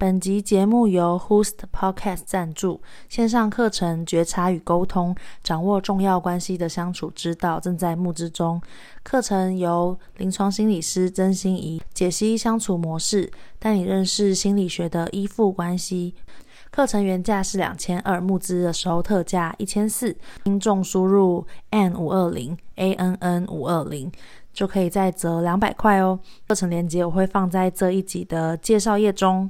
本集节目由 Host Podcast 赞助，线上课程《觉察与沟通：掌握重要关系的相处之道》正在募资中。课程由临床心理师曾心怡解析相处模式，带你认识心理学的依附关系。课程原价是两千二，募资的时候特价一千四，听众输入 N 五二零 A N N 五二零。就可以再折两百块哦。课程链接我会放在这一集的介绍页中。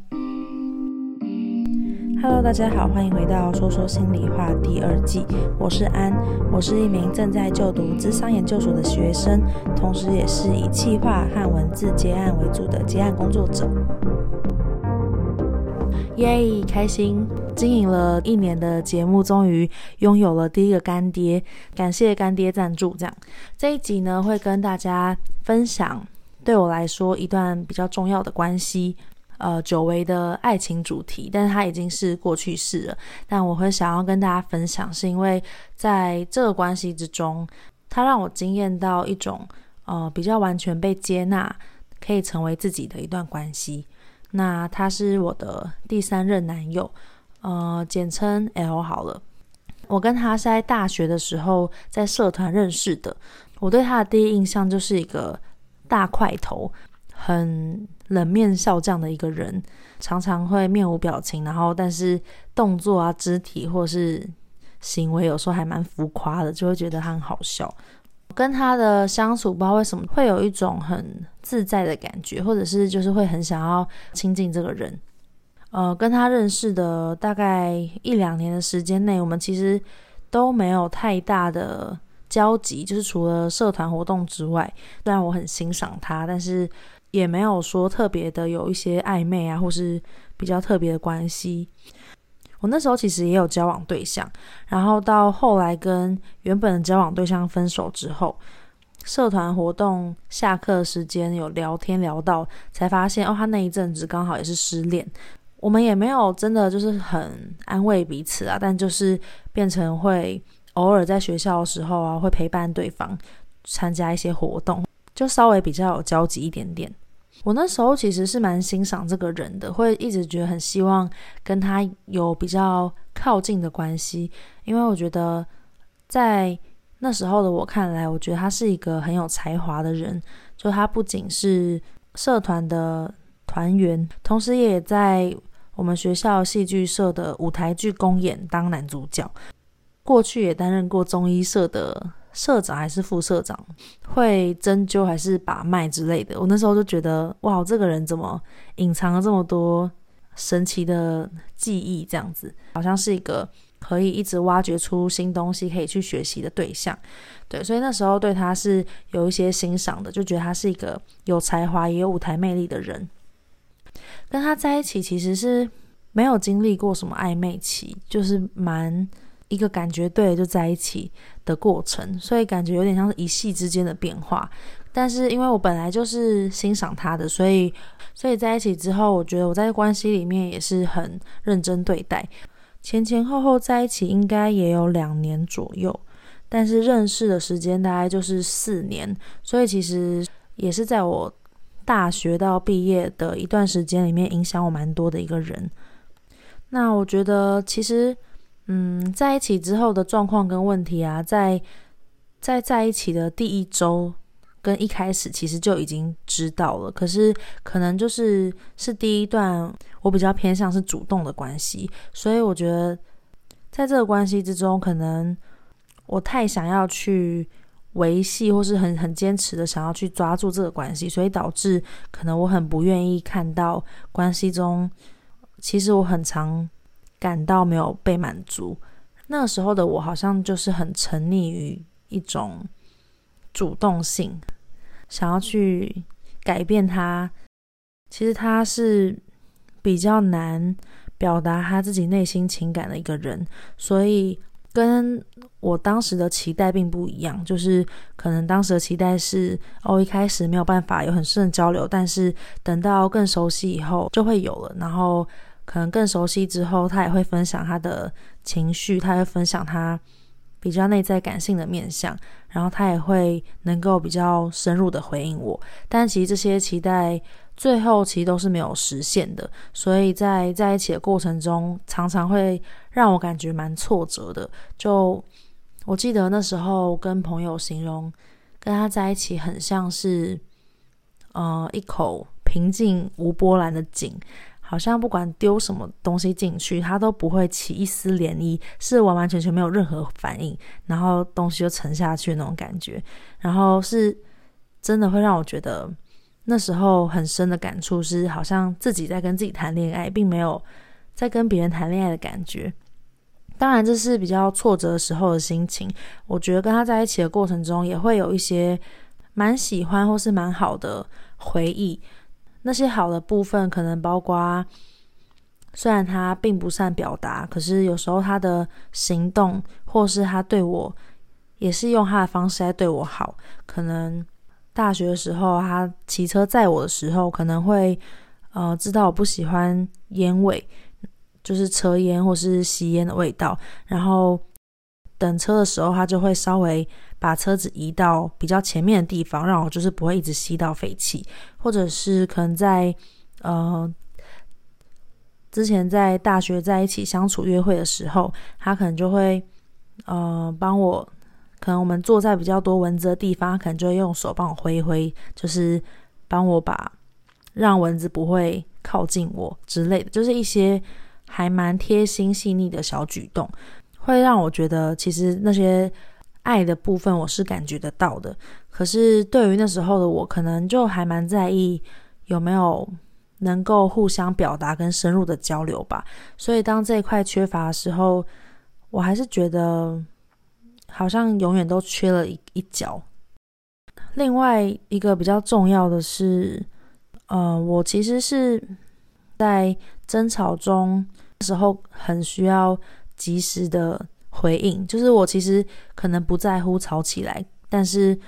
Hello，大家好，欢迎回到说说心里话第二季。我是安，我是一名正在就读智商研究所的学生，同时也是以企划和文字接案为主的接案工作者。耶开心！经营了一年的节目，终于拥有了第一个干爹，感谢干爹赞助。这样，这一集呢，会跟大家分享对我来说一段比较重要的关系，呃，久违的爱情主题，但是它已经是过去式了。但我会想要跟大家分享，是因为在这个关系之中，它让我惊艳到一种呃比较完全被接纳，可以成为自己的一段关系。那他是我的第三任男友，呃，简称 L 好了。我跟他是在大学的时候在社团认识的。我对他的第一印象就是一个大块头、很冷面笑匠的一个人，常常会面无表情，然后但是动作啊、肢体或是行为有时候还蛮浮夸的，就会觉得他很好笑。跟他的相处，不知道为什么会有一种很自在的感觉，或者是就是会很想要亲近这个人。呃，跟他认识的大概一两年的时间内，我们其实都没有太大的交集，就是除了社团活动之外，虽然我很欣赏他，但是也没有说特别的有一些暧昧啊，或是比较特别的关系。我那时候其实也有交往对象，然后到后来跟原本的交往对象分手之后，社团活动下课时间有聊天聊到，才发现哦，他那一阵子刚好也是失恋。我们也没有真的就是很安慰彼此啊，但就是变成会偶尔在学校的时候啊，会陪伴对方参加一些活动，就稍微比较有交集一点点。我那时候其实是蛮欣赏这个人的，会一直觉得很希望跟他有比较靠近的关系，因为我觉得在那时候的我看来，我觉得他是一个很有才华的人，就他不仅是社团的团员，同时也在我们学校戏剧社的舞台剧公演当男主角，过去也担任过中医社的。社长还是副社长，会针灸还是把脉之类的。我那时候就觉得，哇，这个人怎么隐藏了这么多神奇的记忆？这样子，好像是一个可以一直挖掘出新东西可以去学习的对象。对，所以那时候对他是有一些欣赏的，就觉得他是一个有才华也有舞台魅力的人。跟他在一起其实是没有经历过什么暧昧期，就是蛮。一个感觉对就在一起的过程，所以感觉有点像是一系之间的变化。但是因为我本来就是欣赏他的，所以所以在一起之后，我觉得我在关系里面也是很认真对待。前前后后在一起应该也有两年左右，但是认识的时间大概就是四年，所以其实也是在我大学到毕业的一段时间里面影响我蛮多的一个人。那我觉得其实。嗯，在一起之后的状况跟问题啊，在在在一起的第一周跟一开始其实就已经知道了，可是可能就是是第一段我比较偏向是主动的关系，所以我觉得在这个关系之中，可能我太想要去维系，或是很很坚持的想要去抓住这个关系，所以导致可能我很不愿意看到关系中，其实我很常。感到没有被满足，那时候的我好像就是很沉溺于一种主动性，想要去改变他。其实他是比较难表达他自己内心情感的一个人，所以跟我当时的期待并不一样。就是可能当时的期待是，哦，一开始没有办法有很深的交流，但是等到更熟悉以后就会有了，然后。可能更熟悉之后，他也会分享他的情绪，他会分享他比较内在感性的面相，然后他也会能够比较深入的回应我。但其实这些期待最后其实都是没有实现的，所以在在一起的过程中，常常会让我感觉蛮挫折的。就我记得那时候跟朋友形容，跟他在一起很像是，呃，一口平静无波澜的井，好像不管丢什么东西进去，它都不会起一丝涟漪，是完完全全没有任何反应，然后东西就沉下去那种感觉，然后是真的会让我觉得。那时候很深的感触是，好像自己在跟自己谈恋爱，并没有在跟别人谈恋爱的感觉。当然，这是比较挫折的时候的心情。我觉得跟他在一起的过程中，也会有一些蛮喜欢或是蛮好的回忆。那些好的部分，可能包括虽然他并不善表达，可是有时候他的行动，或是他对我，也是用他的方式来对我好，可能。大学的时候，他骑车载我的时候，可能会呃知道我不喜欢烟味，就是车烟或是吸烟的味道。然后等车的时候，他就会稍微把车子移到比较前面的地方，让我就是不会一直吸到废气。或者是可能在呃之前在大学在一起相处约会的时候，他可能就会呃帮我。可能我们坐在比较多蚊子的地方，可能就会用手帮我挥一挥，就是帮我把让蚊子不会靠近我之类的，就是一些还蛮贴心细腻的小举动，会让我觉得其实那些爱的部分我是感觉得到的。可是对于那时候的我，可能就还蛮在意有没有能够互相表达跟深入的交流吧。所以当这一块缺乏的时候，我还是觉得。好像永远都缺了一一角。另外一个比较重要的是，呃，我其实是在争吵中时候很需要及时的回应。就是我其实可能不在乎吵起来，但是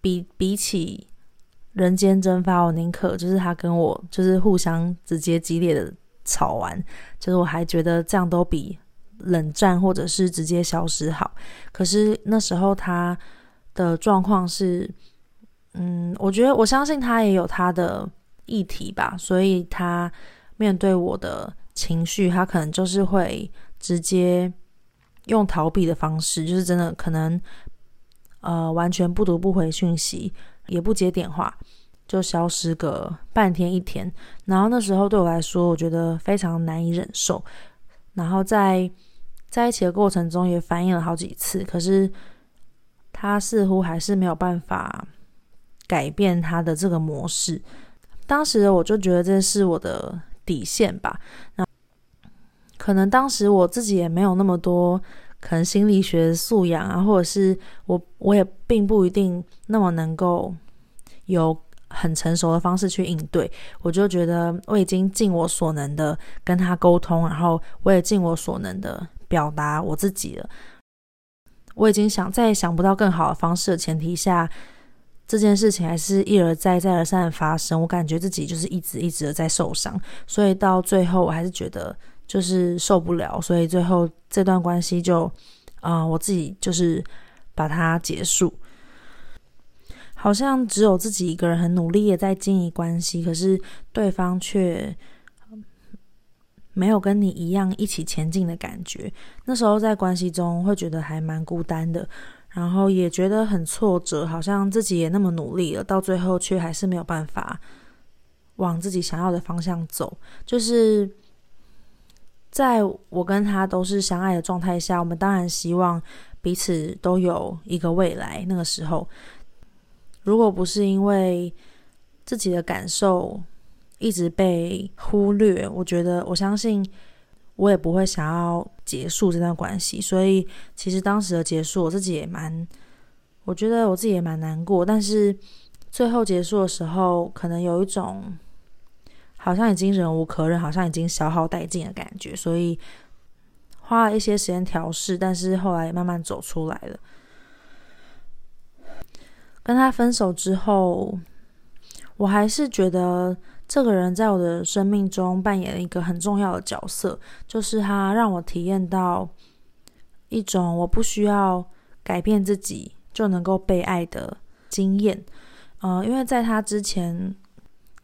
比比起人间蒸发，我宁可就是他跟我就是互相直接激烈的吵完，就是我还觉得这样都比。冷战或者是直接消失好，可是那时候他的状况是，嗯，我觉得我相信他也有他的议题吧，所以他面对我的情绪，他可能就是会直接用逃避的方式，就是真的可能呃完全不读不回讯息，也不接电话，就消失个半天一天。然后那时候对我来说，我觉得非常难以忍受，然后在。在一起的过程中也反映了好几次，可是他似乎还是没有办法改变他的这个模式。当时我就觉得这是我的底线吧。那可能当时我自己也没有那么多可能心理学素养啊，或者是我我也并不一定那么能够有很成熟的方式去应对。我就觉得我已经尽我所能的跟他沟通，然后我也尽我所能的。表达我自己了，我已经想再也想不到更好的方式的前提下，这件事情还是一而再、再而三的发生。我感觉自己就是一直一直的在受伤，所以到最后我还是觉得就是受不了，所以最后这段关系就，啊、我自己就是把它结束。好像只有自己一个人很努力的在经营关系，可是对方却。没有跟你一样一起前进的感觉，那时候在关系中会觉得还蛮孤单的，然后也觉得很挫折，好像自己也那么努力了，到最后却还是没有办法往自己想要的方向走。就是在我跟他都是相爱的状态下，我们当然希望彼此都有一个未来。那个时候，如果不是因为自己的感受，一直被忽略，我觉得，我相信我也不会想要结束这段关系。所以，其实当时的结束，我自己也蛮，我觉得我自己也蛮难过。但是最后结束的时候，可能有一种好像已经忍无可忍，好像已经消耗殆尽的感觉。所以花了一些时间调试，但是后来慢慢走出来了。跟他分手之后，我还是觉得。这个人在我的生命中扮演了一个很重要的角色，就是他让我体验到一种我不需要改变自己就能够被爱的经验。呃，因为在他之前，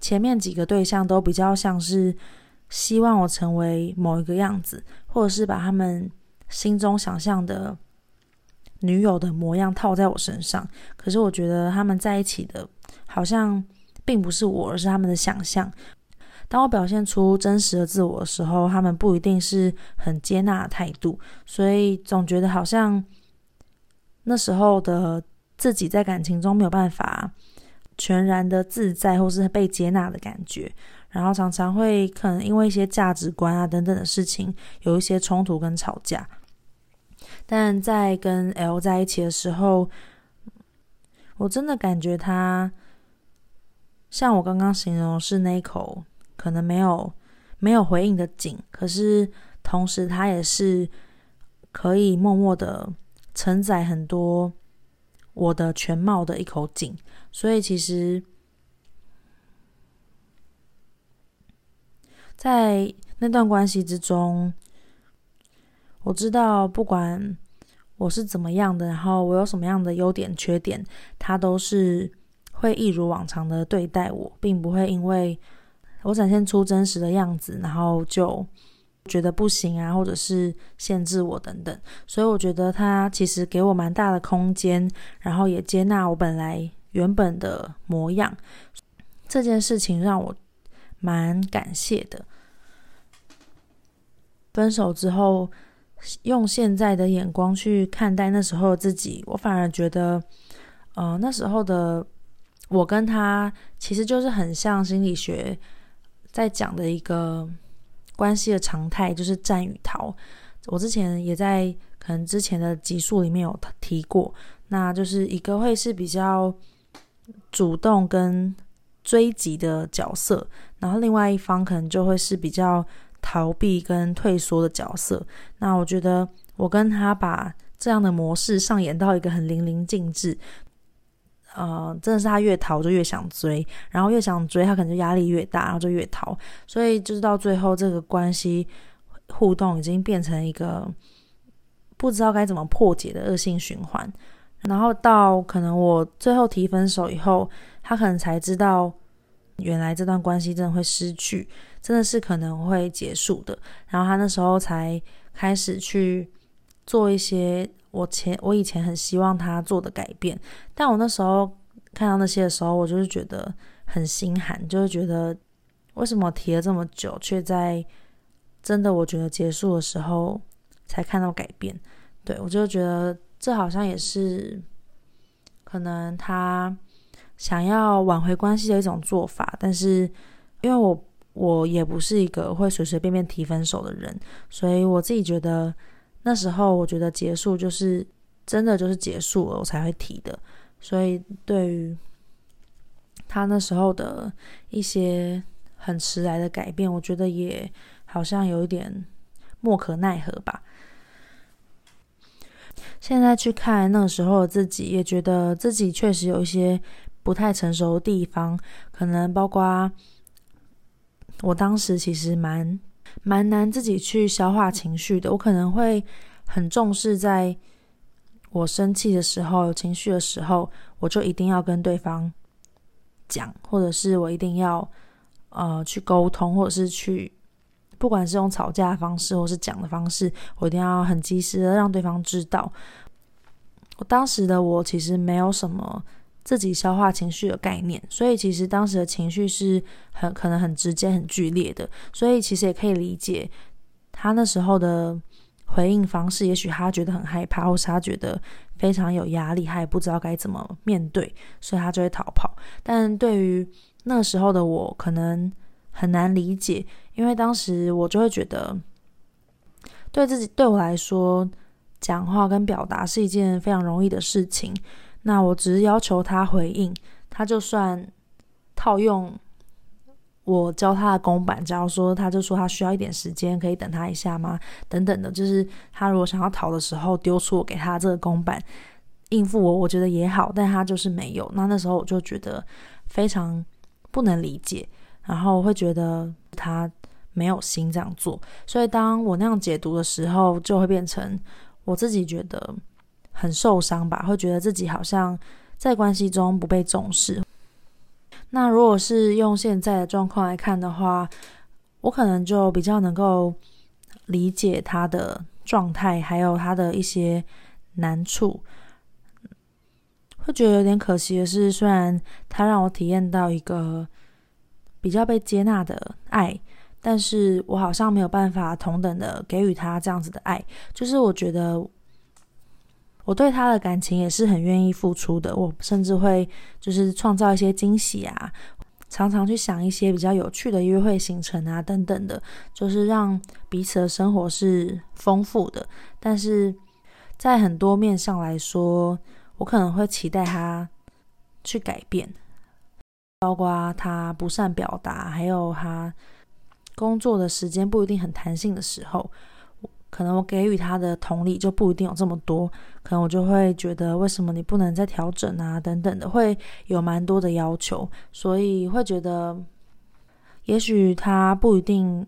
前面几个对象都比较像是希望我成为某一个样子，或者是把他们心中想象的女友的模样套在我身上。可是我觉得他们在一起的，好像并不是我，而是他们的想象。当我表现出真实的自我的时候，他们不一定是很接纳的态度，所以总觉得好像那时候的自己在感情中没有办法全然的自在，或是被接纳的感觉，然后常常会可能因为一些价值观啊等等的事情有一些冲突跟吵架。但在跟 L 在一起的时候，我真的感觉他像我刚刚形容是那口。可能没有没有回应的井，可是同时它也是可以默默的承载很多我的全貌的一口井。所以其实，在那段关系之中，我知道不管我是怎么样的，然后我有什么样的优点缺点，他都是会一如往常的对待我，并不会因为。我展现出真实的样子，然后就觉得不行啊，或者是限制我等等。所以我觉得他其实给我蛮大的空间，然后也接纳我本来原本的模样。这件事情让我蛮感谢的。分手之后，用现在的眼光去看待那时候的自己，我反而觉得，呃，那时候的我跟他其实就是很像心理学。在讲的一个关系的常态就是战与逃。我之前也在可能之前的集数里面有提过，那就是一个会是比较主动跟追击的角色，然后另外一方可能就会是比较逃避跟退缩的角色。那我觉得我跟他把这样的模式上演到一个很淋漓尽致。呃，真的是他越逃就越想追，然后越想追他可能就压力越大，然后就越逃，所以就是到最后这个关系互动已经变成一个不知道该怎么破解的恶性循环。然后到可能我最后提分手以后，他可能才知道原来这段关系真的会失去，真的是可能会结束的。然后他那时候才开始去做一些。我前我以前很希望他做的改变，但我那时候看到那些的时候，我就是觉得很心寒，就是觉得为什么提了这么久，却在真的我觉得结束的时候才看到改变。对，我就觉得这好像也是可能他想要挽回关系的一种做法，但是因为我我也不是一个会随随便便提分手的人，所以我自己觉得。那时候我觉得结束就是真的就是结束了，我才会提的。所以对于他那时候的一些很迟来的改变，我觉得也好像有一点莫可奈何吧。现在去看那时候的自己，也觉得自己确实有一些不太成熟的地方，可能包括我当时其实蛮。蛮难自己去消化情绪的，我可能会很重视，在我生气的时候、有情绪的时候，我就一定要跟对方讲，或者是我一定要呃去沟通，或者是去，不管是用吵架的方式，或是讲的方式，我一定要很及时的让对方知道。我当时的我其实没有什么。自己消化情绪的概念，所以其实当时的情绪是很可能很直接、很剧烈的，所以其实也可以理解他那时候的回应方式。也许他觉得很害怕，或是他觉得非常有压力，他也不知道该怎么面对，所以他就会逃跑。但对于那时候的我，可能很难理解，因为当时我就会觉得，对自己对我来说，讲话跟表达是一件非常容易的事情。那我只是要求他回应，他就算套用我教他的公版，假如说他就说他需要一点时间，可以等他一下吗？等等的，就是他如果想要逃的时候，丢出我给他这个公版应付我，我觉得也好，但他就是没有。那那时候我就觉得非常不能理解，然后会觉得他没有心这样做。所以当我那样解读的时候，就会变成我自己觉得。很受伤吧，会觉得自己好像在关系中不被重视。那如果是用现在的状况来看的话，我可能就比较能够理解他的状态，还有他的一些难处。会觉得有点可惜的是，虽然他让我体验到一个比较被接纳的爱，但是我好像没有办法同等的给予他这样子的爱。就是我觉得我对他的感情也是很愿意付出的，我甚至会就是创造一些惊喜啊，常常去想一些比较有趣的约会行程啊等等的，就是让彼此的生活是丰富的。但是在很多面上来说，我可能会期待他去改变，包括他不善表达，还有他工作的时间不一定很弹性的时候，可能我给予他的同理就不一定有这么多，可能我就会觉得为什么你不能再调整啊等等的，会有蛮多的要求，所以会觉得也许他不一定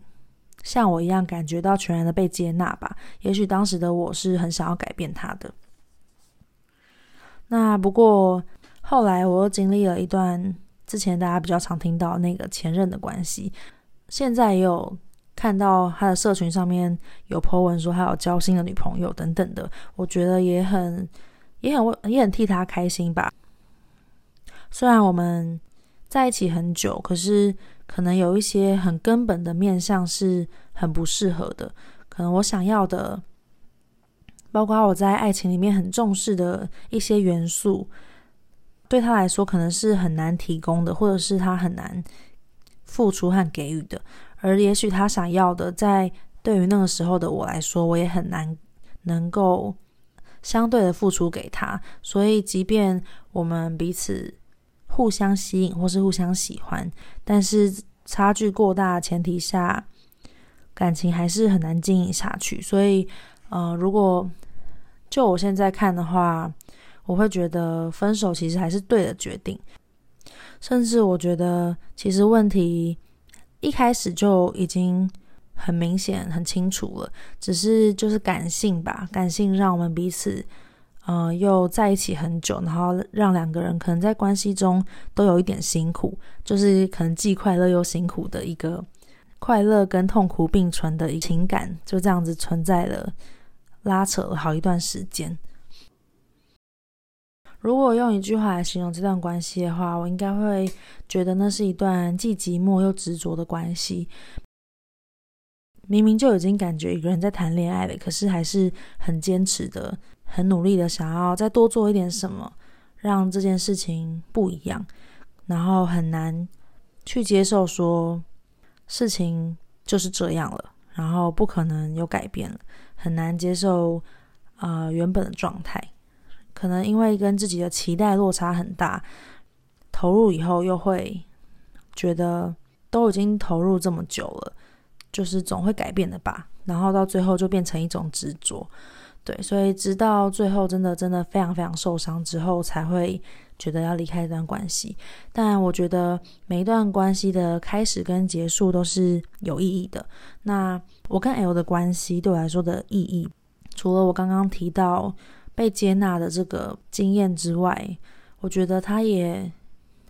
像我一样感觉到全然的被接纳吧，也许当时的我是很想要改变他的。那不过后来我又经历了一段之前大家比较常听到那个前任的关系，现在也有看到他的社群上面有 po 文说他有交新的女朋友等等的，我觉得也很也很也很替他开心吧。虽然我们在一起很久，可是可能有一些很根本的面向是很不适合的，可能我想要的。包括我在爱情里面很重视的一些元素，对他来说可能是很难提供的，或者是他很难付出和给予的。而也许他想要的，在对于那个时候的我来说，我也很难能够相对的付出给他。所以，即便我们彼此互相吸引或是互相喜欢，但是差距过大前提下，感情还是很难经营下去。所以，呃，如果就我现在看的话，我会觉得分手其实还是对的决定。甚至我觉得，其实问题一开始就已经很明显、很清楚了，只是就是感性吧，感性让我们彼此，呃，又在一起很久，然后让两个人可能在关系中都有一点辛苦，就是可能既快乐又辛苦的一个快乐跟痛苦并存的一情感，就这样子存在了。拉扯了好一段时间。如果用一句话来形容这段关系的话，我应该会觉得那是一段既寂寞又执着的关系。明明就已经感觉一个人在谈恋爱了，可是还是很坚持的、很努力的想要再多做一点什么，让这件事情不一样。然后很难去接受说事情就是这样了，然后不可能有改变了。很难接受，呃，原本的状态，可能因为跟自己的期待落差很大，投入以后又会觉得都已经投入这么久了，就是总会改变的吧，然后到最后就变成一种执着，对，所以直到最后真的真的非常非常受伤之后，才会觉得要离开这段关系。但我觉得每一段关系的开始跟结束都是有意义的。那我跟 L 的关系对我来说的意义，除了我刚刚提到被接纳的这个经验之外，我觉得他也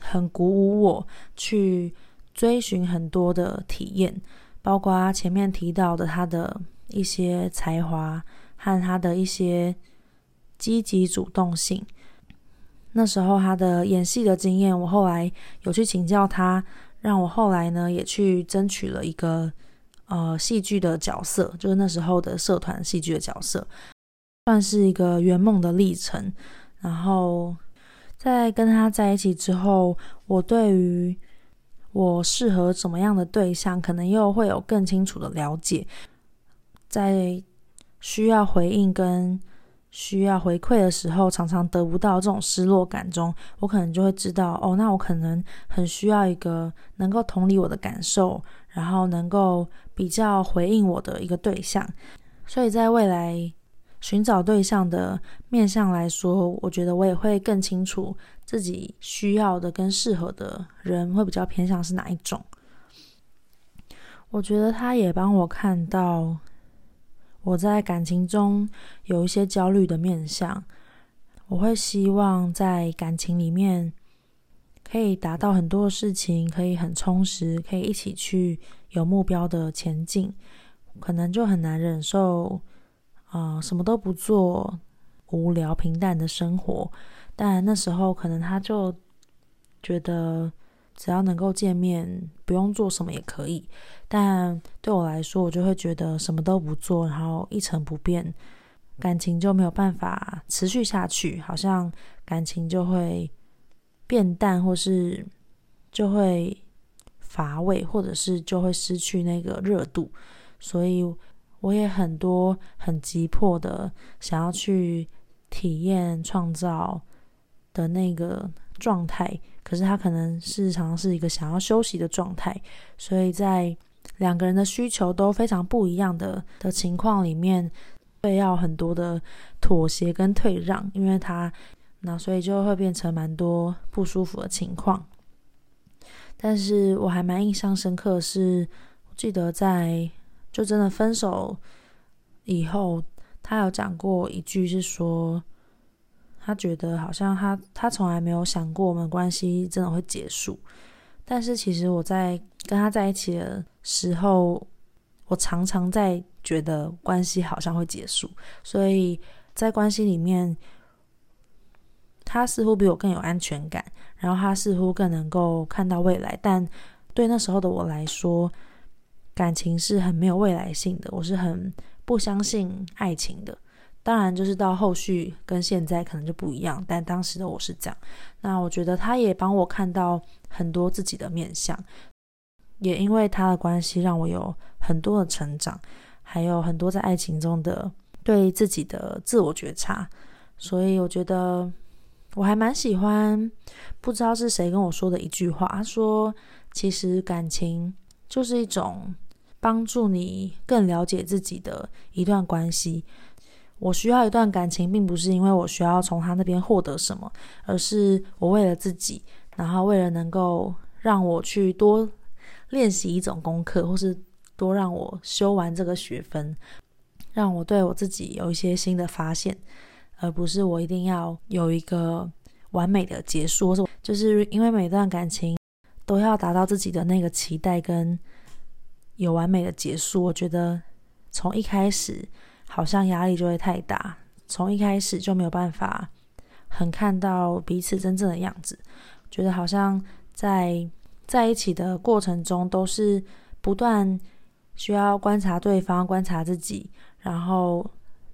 很鼓舞我去追寻很多的体验，包括前面提到的他的一些才华和他的一些积极主动性。那时候他的演戏的经验，我后来有去请教他，让我后来呢也去争取了一个。呃，戏剧的角色，就是那时候的社团戏剧的角色，算是一个圆梦的历程。然后在跟他在一起之后，我对于我适合什么样的对象，可能又会有更清楚的了解。在需要回应跟需要回馈的时候，常常得不到这种失落感中，我可能就会知道，哦，那我可能很需要一个能够同理我的感受，然后能够。比较回应我的一个对象，所以在未来寻找对象的面向来说，我觉得我也会更清楚自己需要的跟适合的人会比较偏向是哪一种。我觉得他也帮我看到我在感情中有一些焦虑的面向，我会希望在感情里面可以达到很多事情，可以很充实，可以一起去有目标的前进，可能就很难忍受，啊、什么都不做，无聊平淡的生活。但那时候可能他就觉得，只要能够见面，不用做什么也可以。但对我来说，我就会觉得什么都不做，然后一成不变，感情就没有办法持续下去，好像感情就会。变淡，或是就会乏味，或者是就会失去那个热度，所以我也很多很急迫的想要去体验创造的那个状态，可是他可能是常是一个想要休息的状态，所以在两个人的需求都非常不一样的的情况里面，会要很多的妥协跟退让，因为他。那所以就会变成蛮多不舒服的情况，但是我还蛮印象深刻，是记得在就真的分手以后，他有讲过一句是说，他觉得好像他他从来没有想过我们关系真的会结束，但是其实我在跟他在一起的时候，我常常在觉得关系好像会结束，所以在关系里面。他似乎比我更有安全感，然后他似乎更能够看到未来。但对那时候的我来说，感情是很没有未来性的，我是很不相信爱情的。当然，就是到后续跟现在可能就不一样，但当时的我是这样。那我觉得他也帮我看到很多自己的面相，也因为他的关系，让我有很多的成长，还有很多在爱情中的对自己的自我觉察。所以我觉得。我还蛮喜欢，不知道是谁跟我说的一句话，他说：“其实感情就是一种帮助你更了解自己的一段关系。我需要一段感情，并不是因为我需要从他那边获得什么，而是我为了自己，然后为了能够让我去多练习一种功课，或是多让我修完这个学分，让我对我自己有一些新的发现。”而不是我一定要有一个完美的结束，就是因为每段感情都要达到自己的那个期待跟有完美的结束。我觉得从一开始好像压力就会太大，从一开始就没有办法很看到彼此真正的样子。觉得好像在在一起的过程中都是不断需要观察对方、观察自己，然后。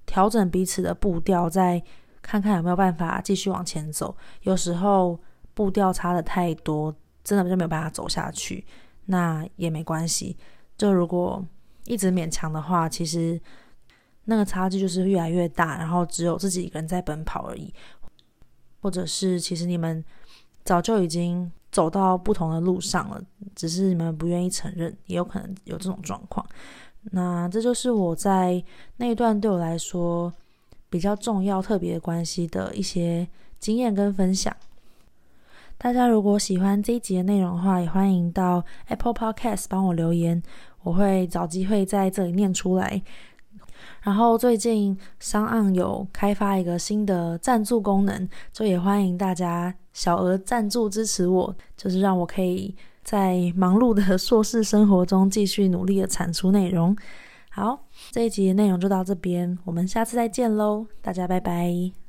调整彼此的步调，再看看有没有办法继续往前走。有时候步调差的太多，真的就没有办法走下去，那也没关系。就如果一直勉强的话，其实那个差距就是越来越大，然后只有自己一个人在奔跑而已。或者是其实你们早就已经走到不同的路上了，只是你们不愿意承认，也有可能有这种状况。那这就是我在那一段对我来说比较重要、特别关系的一些经验跟分享。大家如果喜欢这一集的内容的话，也欢迎到 Apple Podcast 帮我留言，我会找机会在这里念出来。然后最近 SoundOn 有开发一个新的赞助功能，就也欢迎大家小额赞助支持我，就是让我可以。在忙碌的硕士生活中，继续努力的产出内容。好，这一集的内容就到这边，我们下次再见喽，大家拜拜。